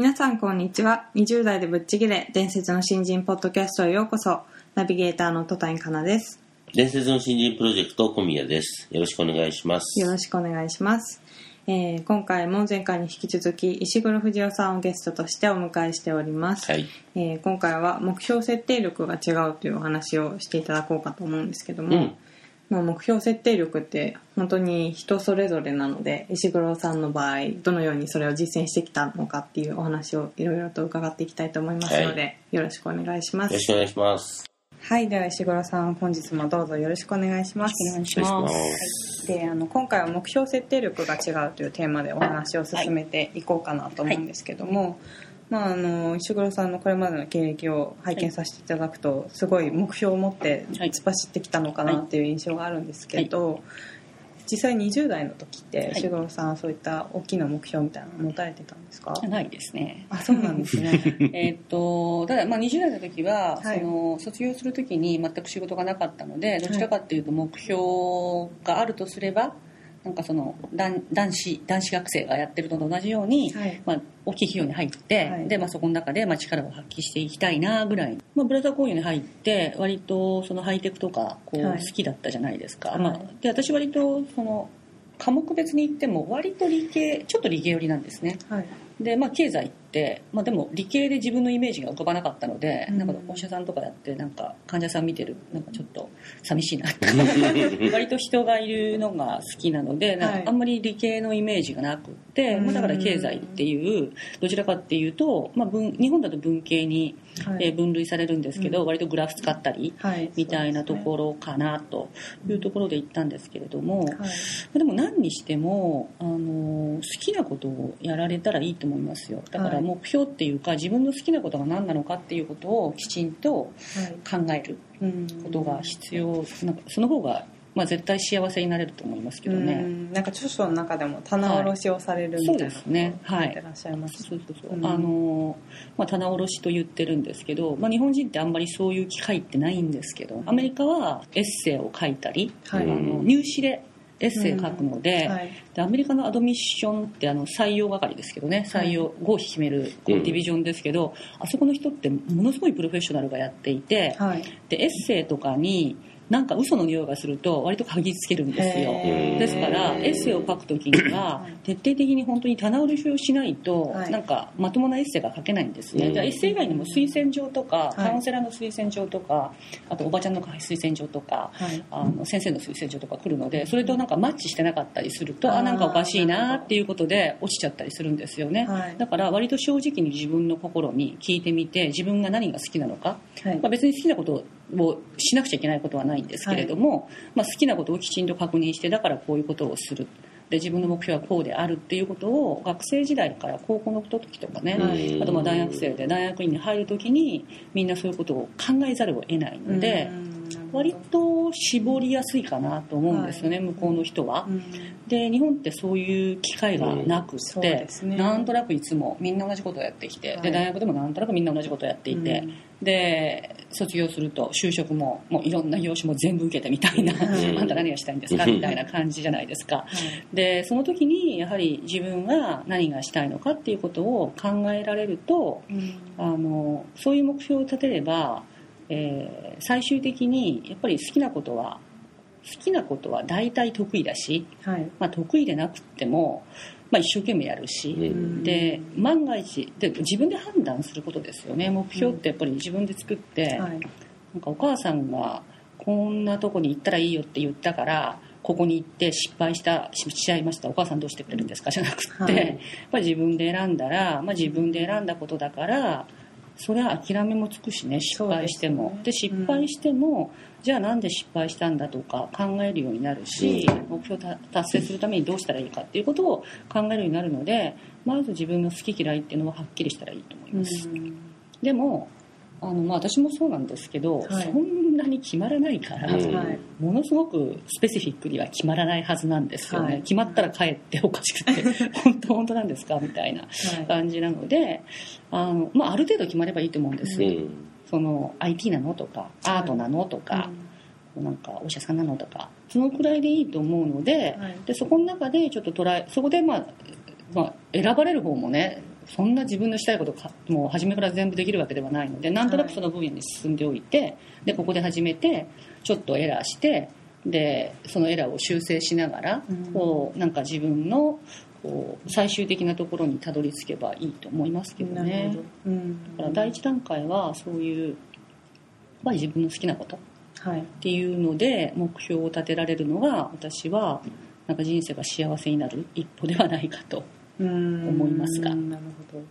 皆さんこんにちは。20代でぶっちぎれ伝説の新人ポッドキャストへようこそ。ナビゲーターの戸谷香奈です。伝説の新人プロジェクト小宮です。よろしくお願いします。よろしくお願いします、えー今回も前回に引き続き石黒藤夫さんをゲストとしてお迎えしております、はい。えー今回は目標設定力が違うというお話をしていただこうかと思うんですけども、うんまあ、目標設定力って本当に人それぞれなので石黒さんの場合どのようにそれを実践してきたのかっていうお話をいろいろと伺っていきたいと思いますので、はよろしくお願いしますよろしくお願いします。はいでは石黒さん本日もどうぞよろしくお願いしますお願いしお願いします。ます。であの今回は目標設定力が違うというテーマでお話を進めていこうかなと思うんですけども、まあ、あの石黒さんのこれまでの経歴を拝見させていただくと、すごい目標を持ってはい。突っ走ってきたのかなっていう印象があるんですけど、実際20代の時ってはい。石黒さんはそういった大きな目標みたいなの持たれてたんですか、ないですね。あそうなんですね。えっと、ただ、まあ、20代の時は、はい。その、卒業する時に全く仕事がなかったので、どちらかっていうと目標があるとすれば、なんかその男男子男子学生がやってるのと同じように、はい。まあ、大きい企業に入って、はい。でまあ、そこの中でまあ力を発揮していきたいなぐらい、まあ、ブラザー工業に入って割とそのハイテクとかこうはい。好きだったじゃないですか、はい。まあ、で私割とその科目別に言っても割と理系ちょっと理系寄りなんですね。はい。でまあ経済まあ、でも理系で自分のイメージが浮かばなかったので、うん。なんかお医者さんとかやってなんか患者さん見てるなんかちょっと寂しいなって。割と人がいるのが好きなのでなんはいかあんまり理系のイメージがなくって、うんまあ、だから経済っていうどちらかっていうと、まあ、文日本だと文系に、はいえー分類されるんですけど、うん割とグラフ使ったりはいみたいなところかなというところで行ったんですけれども、はいまあでも何にしてもあの好きなことをやられたらいいと思いますよ。だかは目標っていうか自分の好きなことが何なのかっていうことをきちんとはい。考えるうんことが必要。なんかその方が、まあ、絶対幸せになれると思いますけどうね。ん。なんか著書の中でも棚卸しをされるみたいなそうですね。はい。らっしゃいます。そうそうそう。うん。あのまあ、棚卸しと言ってるんですけど、まあ、日本人ってあんまりそういう機会ってないんですけどアメリカはエッセイを書いたり、はい。あの入試でエッセイ書くので,、はい。でアメリカのアドミッションってあの採用係ですけどね採用合否決めるディビジョンですけど、あそこの人ってものすごいプロフェッショナルがやっていて、はい。でエッセイとかになんか嘘の匂いがすると割と嗅ぎつけるんですよ。ですからエッセイを書くときには徹底的に本当に棚卸しをしないと、はい。なんかまともなエッセイが書けないんですね、うん。じゃあエッセイ以外にも推薦状とか、い。カウンセラーの推薦状とかあとおばちゃんの推薦状とか、はい。あの先生の推薦状とか来るのでそれとなんかマッチしてなかったりするとあなんかおかしいなっていうことで落ちちゃったりするんですよね、はい。だから割と正直に自分の心に聞いてみて自分が何が好きなのか。はい。まあ、別に好きなことをしなくちゃいけないことはないんですけれども、まあ、好きなことをきちんと確認してだからこういうことをする。で自分の目標はこうであるっていうことを学生時代から高校の時とかね、はい。あとまあ大学生で大学院に入る時にみんなそういうことを考えざるを得ないのでうん割と絞りやすいかなと思うんですよね、向こうの人は。うん。で日本ってそういう機会がなくって、ですね。なんとなくいつもみんな同じことをやってきて、はい。で大学でもなんとなくみんな同じことをやっていて、うん。で卒業すると就職ももういろんな業種も全部受けてみたいな、うん。あ んた何がしたいんですかみたいな感じじゃないですか。はい。でその時にやはり自分が何がしたいのかっていうことを考えられるとうん。あのそういう目標を立てれば、えー最終的にやっぱり好きなことは好きなことは大体得意だし、はい。まあ、得意でなくっても、まあ、一生懸命やるし、うん。で万が一で自分で判断することですよね。目標ってやっぱり自分で作って、はい。なんかお母さんがこんなとこに行ったらいいよって言ったからここに行って失敗したしちゃいました。お母さんどうしてくれるんですか？じゃなくって、はい。やっぱり自分で選んだら、まあ、自分で選んだことだからそれは諦めもつくしね失敗しても。で,、ね。失敗しても、じゃあなんで失敗したんだとか考えるようになるし、目標を達成するためにどうしたらいいかっていうことを考えるようになるのでまず自分の好き嫌いっていうのははっきりしたらいいと思います、でもあの、まあ、私もそうなんですけど、はい。そんなに決まらないから、うん。はいものすごくスペシフィックには決まらないはずなんですよね、はい。決まったら帰っておかしくて 本当本当なんですか？みたいなはい。感じなのであの、まあ、ある程度決まればいいと思うんですよ、うん。その IT なのとかアートなのとか、なんかお医者さんなのとかそのくらいでいいと思うので,、はい。でそこの中でちょっとトライそこで、まあまあ、選ばれる方もねそんな自分のしたいことかもう初めから全部できるわけではないのでなんとなくその分野に進んでおいて、でここで始めてちょっとエラーしてでそのエラーを修正しながら、うん。こうなんか自分のこう最終的なところにたどり着けばいいと思いますけどね。うん。だから第一段階はそういう、まあ、自分の好きなこと。はい。っていうので目標を立てられるのが私はなんか人生が幸せになる一歩ではないかと思思いますが。なるほど。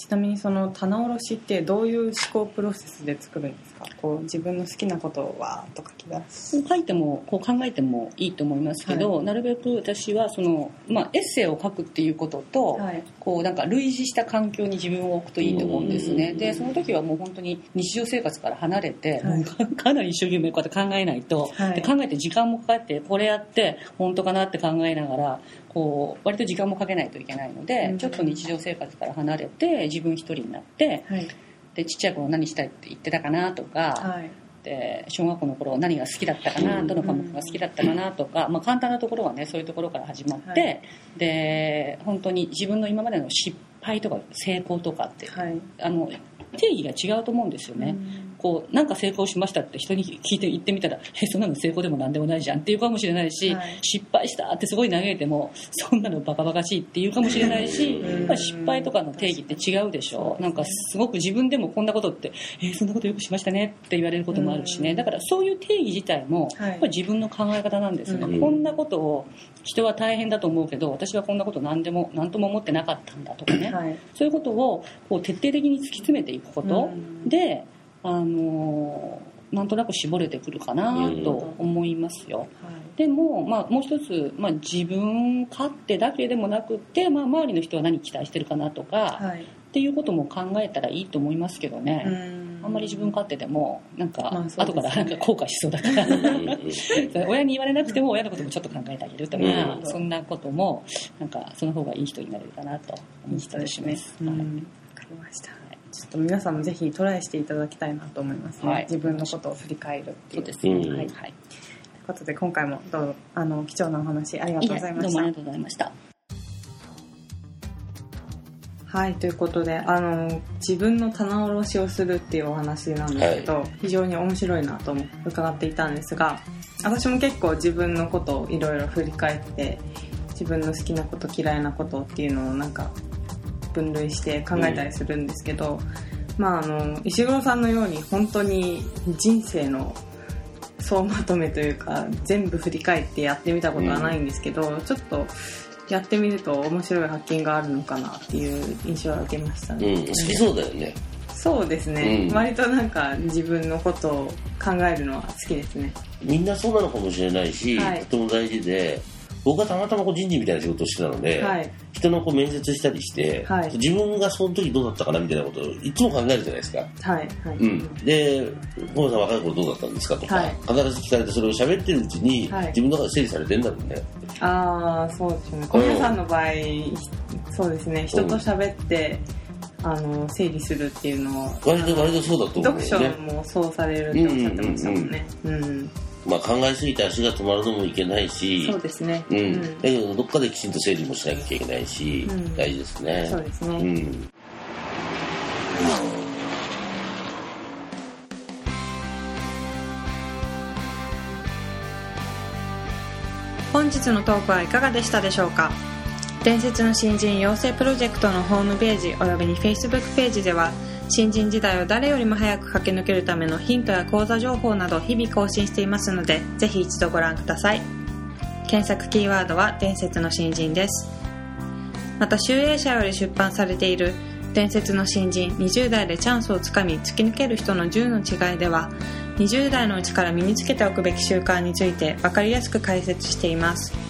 ちなみにその棚卸しってどういう思考プロセスで作るんですか？こう自分の好きなことをわーっと書き出す書いてもこう考えてもいいと思いますけど、なるべく私はその、まあ、エッセイを書くっていうことと、はい。こうなんか類似した環境に自分を置くといいと思うんですね、うんでその時はもう本当に日常生活から離れて、はい。か かなり一生懸命こうやって考えないと、はい。で考えて時間もかかってこれやって本当かなって考えながらこう割と時間もかけないといけないので、うん。ちょっと日常生活から離れて自分一人になってはい。でちっちゃい頃何したいって言ってたかなとか、はい。で小学校の頃何が好きだったかな、うん。どの科目が好きだったかなとか、まあ、簡単なところはねそういうところから始まって、はい。で本当に自分の今までの失敗とか成功とかって、はい。あの定義が違うと思うんですよね。こうなんか成功しましたって人に聞いて言ってみたら「えそんなの成功でも何でもないじゃん」っていうかもしれないし、はい。失敗したってすごい嘆いてもそんなのバカバカしいっていうかもしれないし、うん。やっぱり失敗とかの定義って違うでしょ。なんかすごく自分でもこんなことって「えそんなことよくしましたね」って言われることもあるしね、うん。だからそういう定義自体もは自分の考え方なんですよね、うん。こんなことを人は大変だと思うけど私はこんなこと何でも何とも思ってなかったんだとかね、はい。そういうことをこう徹底的に突き詰めていくこと。うん。で、あのーなんとなく絞れてくるかなと思いますよ。でも、まあ、もう一つ、まあ、自分勝手だけでもなくって、まあ、周りの人は何期待してるかなとか、はい。っていうことも考えたらいいと思いますけどね、うん。あんまり自分勝手でもなんか、後からなんか後悔しそうだから。親に言われなくても親のこともちょっと考えてあげるとか、うん。そんなこともなんかその方がいい人になれるかなと思ったりします。うん。わはい。かりましたちょっと皆さんもぜひトライしていただきたいなと思いますね、はい。自分のことを振り返るっていう。そうですね、うん。はい。はいということで今回もどうぞあの貴重なお話ありがとうございました。どうもありがとうございました。はいということであの自分の棚卸しをするっていうお話なんですけど、非常に面白いなと思伺っていたんですが私も結構自分のことをいろいろ振り返って自分の好きなこと嫌いなことっていうのをなんか分類して考えたりするんですけど、まああの石黒さんのように本当に人生の総まとめというか全部振り返ってやってみたことはないんですけど、ちょっとやってみると面白い発見があるのかなっていう印象を受けましたね、うん、好きそうだよね。そうですね、うん。割となんか自分のことを考えるのは好きですね。みんなそうなのかもしれないし、はい。とても大事で、僕はたまたまこう人事みたいな仕事をしてたので、はい。人のこう面接したりして、はい。自分がその時どうだったかなみたいなことをいつも考えるじゃないですか。はい。はい、うん、で、小野さん若い頃どうだったんですかとか、はい。必ず聞かれてそれを喋ってるうちに、はい。自分の中で整理されてんだろうね。ああそうですね。小宮さんの場合そうですね。人と喋ってあの整理するっていうのを割と割とそうだと思うね。書もそうされるっておっしゃってましたもんね。うんまあ考えすぎて足が止まるのもいけないし、そうですねうん。だけどどっかできちんと整理もしなきゃいけないし、うん大事ですね。そうですね、うん。本日のトークはいかがでしたでしょうか？伝説の新人養成プロジェクトのホームページおよびに Facebook ページでは新人時代を誰よりも早く駆け抜けるためのヒントや講座情報など日々更新していますのでぜひ一度ご覧ください。検索キーワードは伝説の新人です。また集英社より出版されている伝説の新人20代でチャンスをつかみ突き抜ける人の10の違いでは20代のうちから身につけておくべき習慣について分かりやすく解説しています。